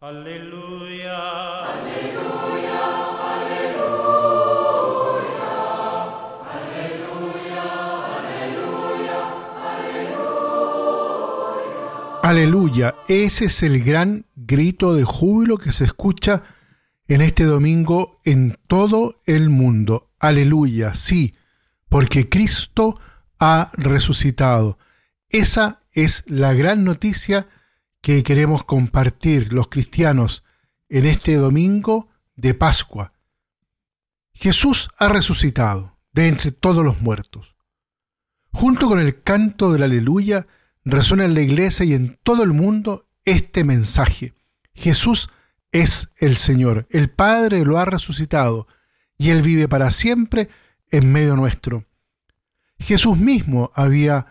Aleluya. Aleluya, ese es el gran grito de júbilo que se escucha en este domingo en todo el mundo. Aleluya, sí, porque Cristo ha resucitado. Esa es la gran noticia que queremos compartir los cristianos en este domingo de Pascua. Jesús ha resucitado de entre todos los muertos. Junto con el canto del aleluya, resuena en la iglesia y en todo el mundo este mensaje. Jesús es el Señor, el Padre lo ha resucitado y Él vive para siempre en medio nuestro. Jesús mismo había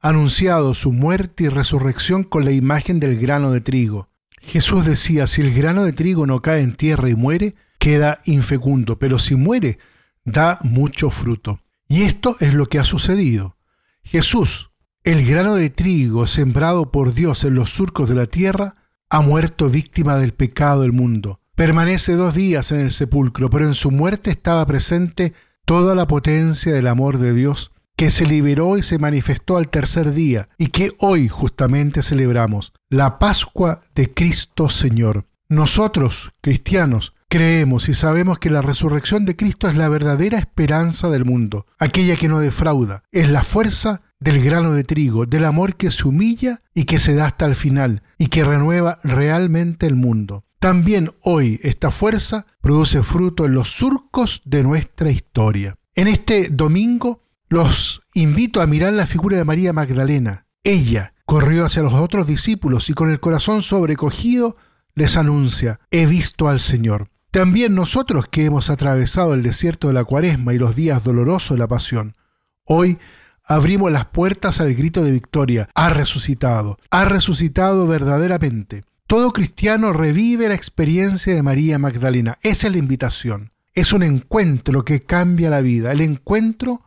anunciado su muerte y resurrección con la imagen del grano de trigo. Jesús decía, si el grano de trigo no cae en tierra y muere, queda infecundo, pero si muere, da mucho fruto. Y esto es lo que ha sucedido. Jesús, el grano de trigo sembrado por Dios en los surcos de la tierra ha muerto víctima del pecado del mundo. Permanece dos días en el sepulcro, pero en su muerte estaba presente toda la potencia del amor de Dios que se liberó y se manifestó al tercer día y que hoy justamente celebramos, la Pascua de Cristo Señor. Nosotros, cristianos, creemos y sabemos que la resurrección de Cristo es la verdadera esperanza del mundo, aquella que no defrauda, es la fuerza del grano de trigo, del amor que se humilla y que se da hasta el final y que renueva realmente el mundo. También hoy esta fuerza produce fruto en los surcos de nuestra historia. En este domingo los invito a mirar la figura de María Magdalena. Ella corrió hacia los otros discípulos y con el corazón sobrecogido les anuncia, he visto al Señor. También nosotros que hemos atravesado el desierto de la cuaresma y los días dolorosos de la pasión, hoy abrimos las puertas al grito de victoria. Ha resucitado, ha resucitado verdaderamente. Todo cristiano revive la experiencia de María Magdalena. Esa es la invitación. Es un encuentro que cambia la vida, el encuentro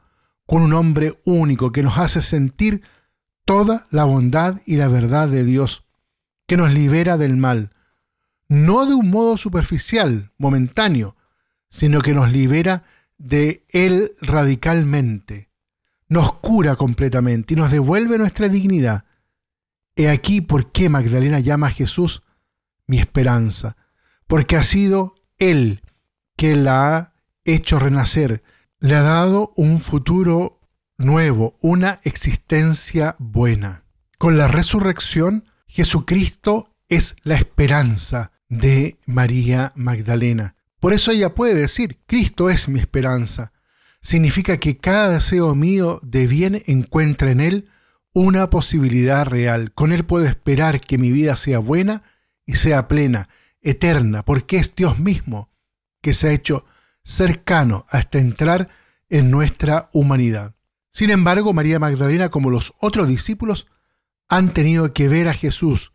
con un hombre único que nos hace sentir toda la bondad y la verdad de Dios, que nos libera del mal, no de un modo superficial, momentáneo, sino que nos libera de él radicalmente nos cura completamente y nos devuelve nuestra dignidad. He aquí por qué Magdalena llama a Jesús mi esperanza, porque ha sido Él que la ha hecho renacer, le ha dado un futuro nuevo, una existencia buena. Con la resurrección, Jesucristo es la esperanza de María Magdalena. Por eso ella puede decir, Cristo es mi esperanza significa que cada deseo mío de bien encuentra en Él una posibilidad real. Con Él puedo esperar que mi vida sea buena y sea plena, eterna, porque es Dios mismo que se ha hecho cercano hasta entrar en nuestra humanidad. Sin embargo, María Magdalena, como los otros discípulos, han tenido que ver a Jesús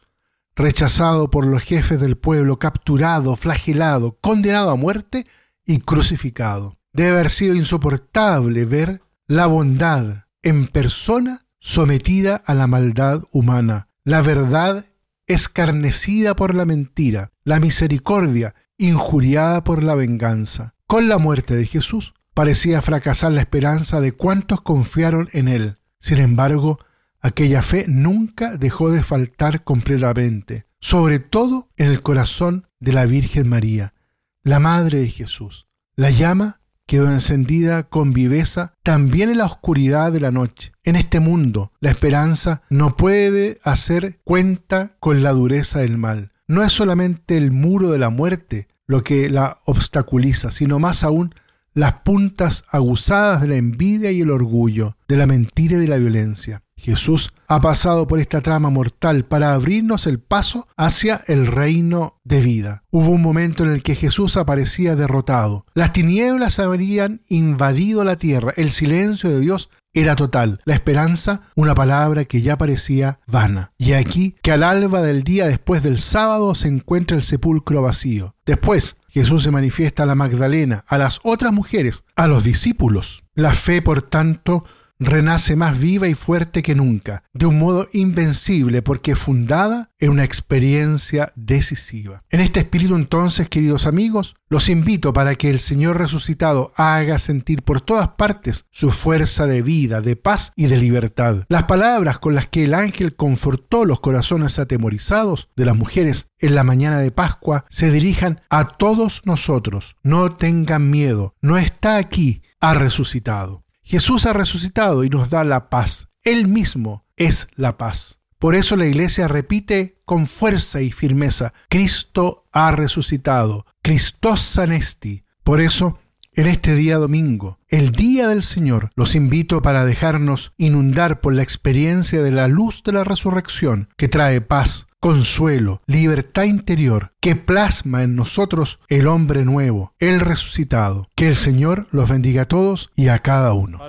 rechazado por los jefes del pueblo, capturado, flagelado, condenado a muerte y crucificado. Debe haber sido insoportable ver la bondad en persona sometida a la maldad humana, la verdad escarnecida por la mentira, la misericordia injuriada por la venganza. Con la muerte de Jesús parecía fracasar la esperanza de cuantos confiaron en él. Sin embargo, aquella fe nunca dejó de faltar completamente, sobre todo en el corazón de la Virgen María, la Madre de Jesús. La llama quedó encendida con viveza también en la oscuridad de la noche. En este mundo, la esperanza no puede hacer cuenta con la dureza del mal. No es solamente el muro de la muerte lo que la obstaculiza, sino más aún las puntas aguzadas de la envidia y el orgullo, de la mentira y de la violencia. Jesús ha pasado por esta trama mortal para abrirnos el paso hacia el reino de vida. Hubo un momento en el que Jesús aparecía derrotado. Las tinieblas habrían invadido la tierra. El silencio de Dios era total. La esperanza, una palabra que ya parecía vana. Y aquí que al alba del día después del sábado se encuentra el sepulcro vacío. Después, Jesús se manifiesta a la Magdalena, a las otras mujeres, a los discípulos. La fe, por tanto, renace más viva y fuerte que nunca, de un modo invencible porque fundada en una experiencia decisiva. En este espíritu entonces, queridos amigos, los invito para que el Señor resucitado haga sentir por todas partes su fuerza de vida, de paz y de libertad. Las palabras con las que el ángel confortó los corazones atemorizados de las mujeres en la mañana de Pascua se dirijan a todos nosotros. No tengan miedo, no está aquí, ha resucitado. Jesús ha resucitado y nos da la paz. Él mismo es la paz. Por eso la iglesia repite con fuerza y firmeza, Cristo ha resucitado, Christos sanesti. Por eso, en este día domingo, el día del Señor, los invito para dejarnos inundar por la experiencia de la luz de la resurrección que trae paz, consuelo, libertad interior, que plasma en nosotros el hombre nuevo, el resucitado. Que el Señor los bendiga a todos y a cada uno.